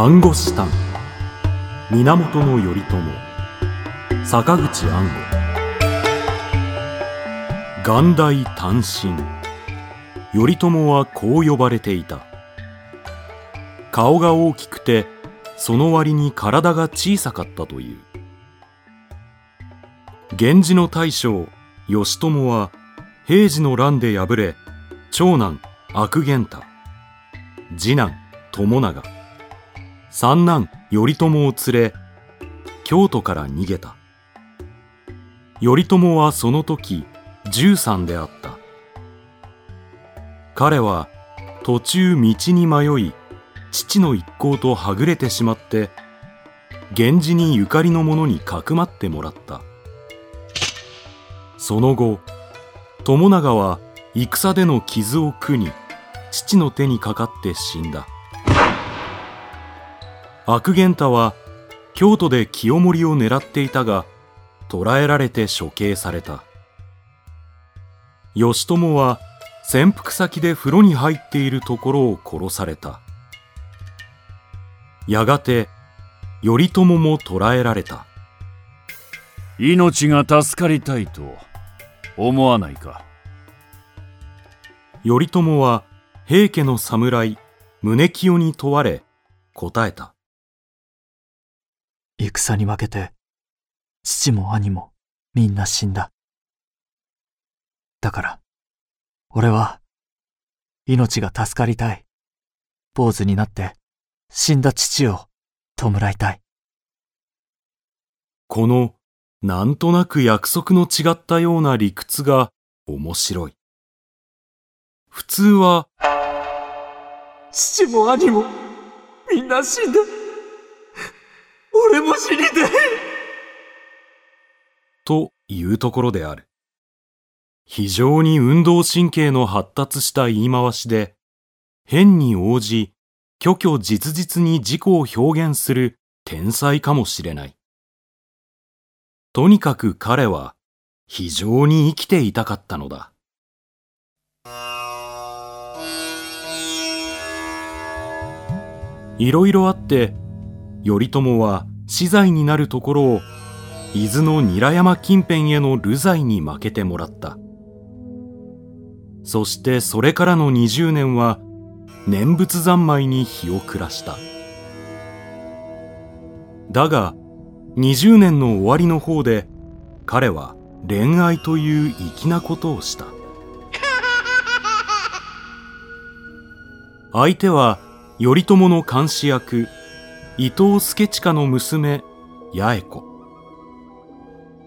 暗号師丹源頼朝。坂口安吾。元大単身。頼朝はこう呼ばれていた。顔が大きくてその割に体が小さかったという。源氏の大将義朝は平治の乱で敗れ長男悪玄太。次男友長。三男頼朝を連れ京都から逃げた。頼朝はその時13であった。彼は途中道に迷い父の一行とはぐれてしまって源氏にゆかりの者にかくまってもらった。その後友長は戦での傷を苦に父の手にかかって死んだ。悪玄太は京都で清盛を狙っていたが捕らえられて処刑された。義朝は潜伏先で風呂に入っているところを殺された。やがて頼朝も捕らえられた。命が助かりたいと思わないか。頼朝は平家の侍宗清に問われ答えた戦に負けて父も兄もみんな死んだ。だから俺は命が助かりたい。坊主になって死んだ父を弔いたい。このなんとなく約束の違ったような理屈が面白い。普通は父も兄もみんな死んだ俺も死にたいというところである。非常に運動神経の発達した言い回しで変に応じ虚虚実実に自己を表現する天才かもしれない。とにかく彼は非常に生きていたかったのだ。いろいろあって頼朝は死罪になるところを伊豆の韮山近辺への流罪に負けてもらった。そしてそれからの20年は念仏三昧に日を暮らした。だが20年の終わりの方で彼は恋愛という粋なことをした。相手は頼朝の監視役伊藤助親の娘八重子。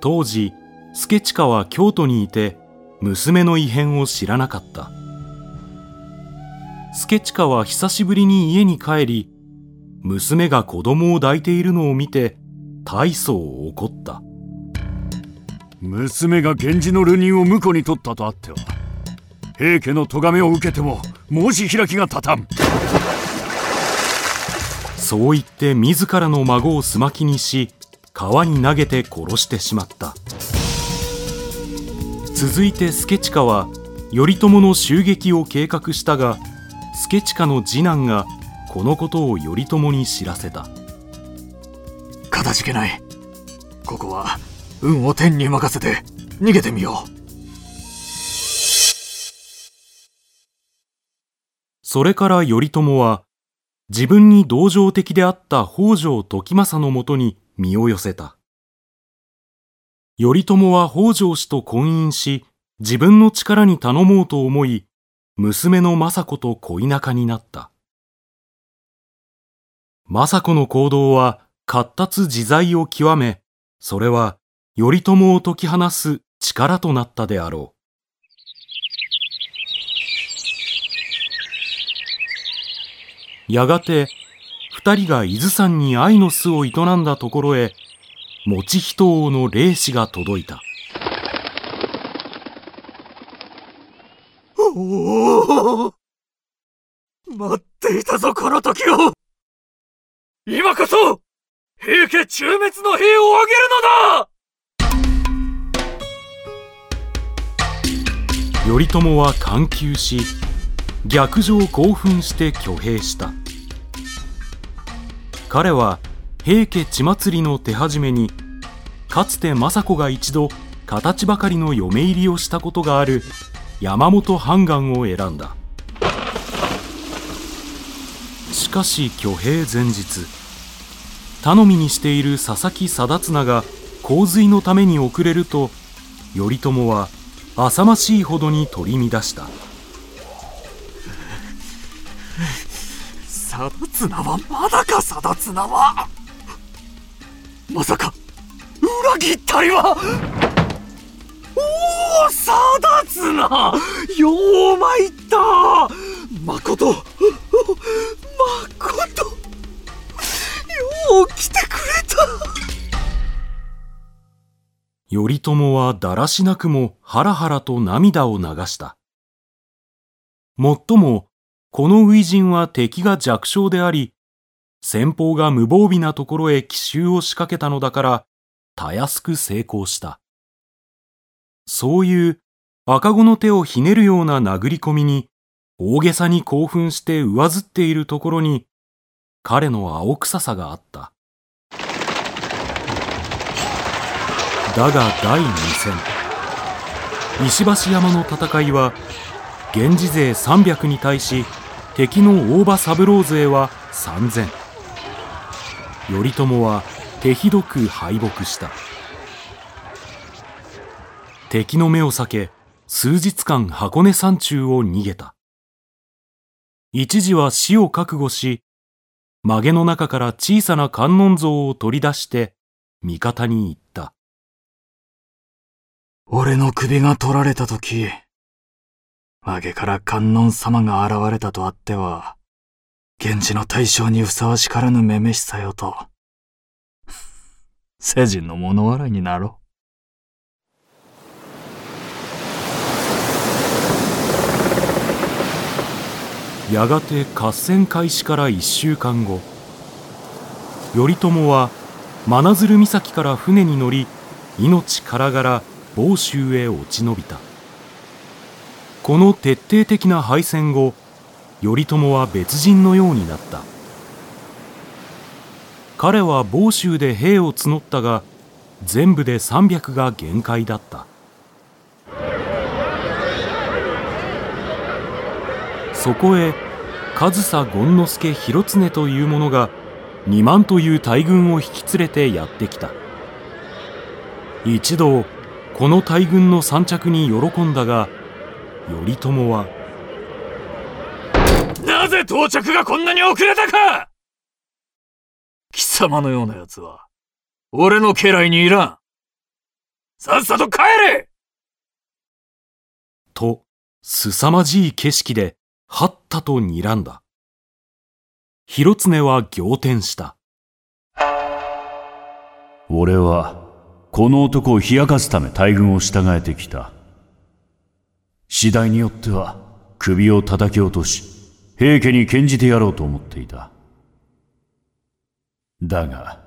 当時助親は京都にいて娘の異変を知らなかった。助親は久しぶりに家に帰り娘が子供を抱いているのを見て大層怒った。娘が源氏の流人を婿に取ったとあっては平家の咎めを受けても申し開きが立たん。そう言って自らの孫をすまきにし川に投げて殺してしまった。続いて助親は頼朝の襲撃を計画したが助親の次男がこのことを頼朝に知らせた。かたじけない。ここは運を天に任せて逃げてみよう。それから頼朝は自分に同情的であった北条時政のもとに身を寄せた。頼朝は北条氏と婚姻し自分の力に頼もうと思い娘の政子と恋仲になった。政子の行動は活達自在を極めそれは頼朝を解き放す力となったであろう。やがて二人が伊豆山に愛の巣を営んだところへ持人王の霊子が届いた。おお待っていたぞこの時を。今こそ平家中滅の兵を挙げるのだ。頼朝は緩急し逆上興奮して挙兵した彼は平家血祭りの手始めにかつて政子が一度形ばかりの嫁入りをしたことがある山本半願を選んだ。しかし挙兵前日頼みにしている佐々木定綱が洪水のために遅れると頼朝は浅ましいほどに取り乱した。定綱はまだか定綱はまさか裏切ったりはおお定綱よう参ったまことまことよう来てくれた頼朝はだらしなくもハラハラと涙を流したもっともこの初陣は敵が弱小であり先方が無防備なところへ奇襲を仕掛けたのだからたやすく成功したそういう赤子の手をひねるような殴り込みに大げさに興奮して上ずっているところに彼の青臭さがあった。だが第2戦石橋山の戦いは源氏勢300に対し敵の大場三郎勢は3000頼朝は手ひどく敗北した。敵の目を避け数日間箱根山中を逃げた。一時は死を覚悟し曲げの中から小さな観音像を取り出して味方に言った。俺の首が取られた時、曲げから観音様が現れたとあっては、源氏の大将にふさわしからぬめめしさよと、世人の物笑いになろう。やがて合戦開始から1週間後頼朝は真鶴岬から船に乗り命からがら房州へ落ち延びたこの徹底的な敗戦後頼朝は別人のようになった。彼は房州で兵を募ったが全部で300が限界だった。そこへ上総権之助広常という者が2万という大軍を引き連れてやってきた。一同この大軍の散着に喜んだが頼朝はなぜ到着がこんなに遅れたか貴様のような奴は俺の家来にいらんさっさと帰れと凄まじい景色ではったと睨んだ。広常は仰天した。俺は、この男を冷やかすため大軍を従えてきた。次第によっては、首を叩き落とし、平家に献じてやろうと思っていた。だが、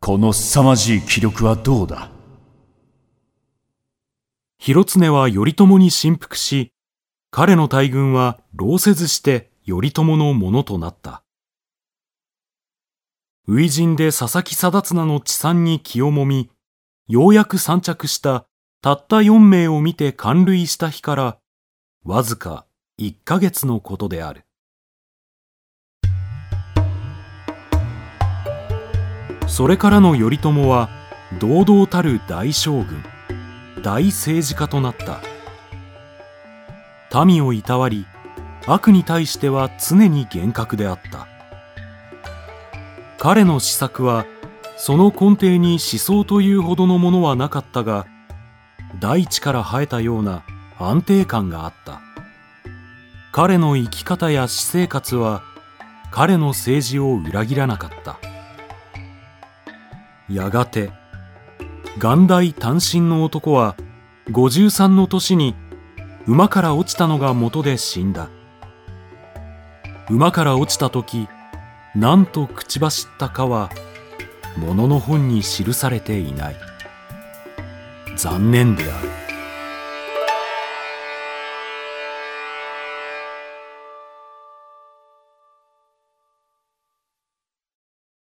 この凄まじい気力はどうだ？広常は頼朝に振幅し、彼の大軍は労せずして頼朝のものとなった。初陣で佐々木定綱の地産に気をもみ、ようやく散着したたった四名を見て感涙した日から、わずか一ヶ月のことである。それからの頼朝は、堂々たる大将軍、大政治家となった。民をいたわり悪に対しては常に厳格であった彼の施策はその根底に思想というほどのものはなかったが大地から生えたような安定感があった。彼の生き方や私生活は彼の政治を裏切らなかった。やがて元大単身の男は53の年に馬から落ちたのが元で死んだ。馬から落ちた時何と口走ったかは物の本に記されていない。残念である。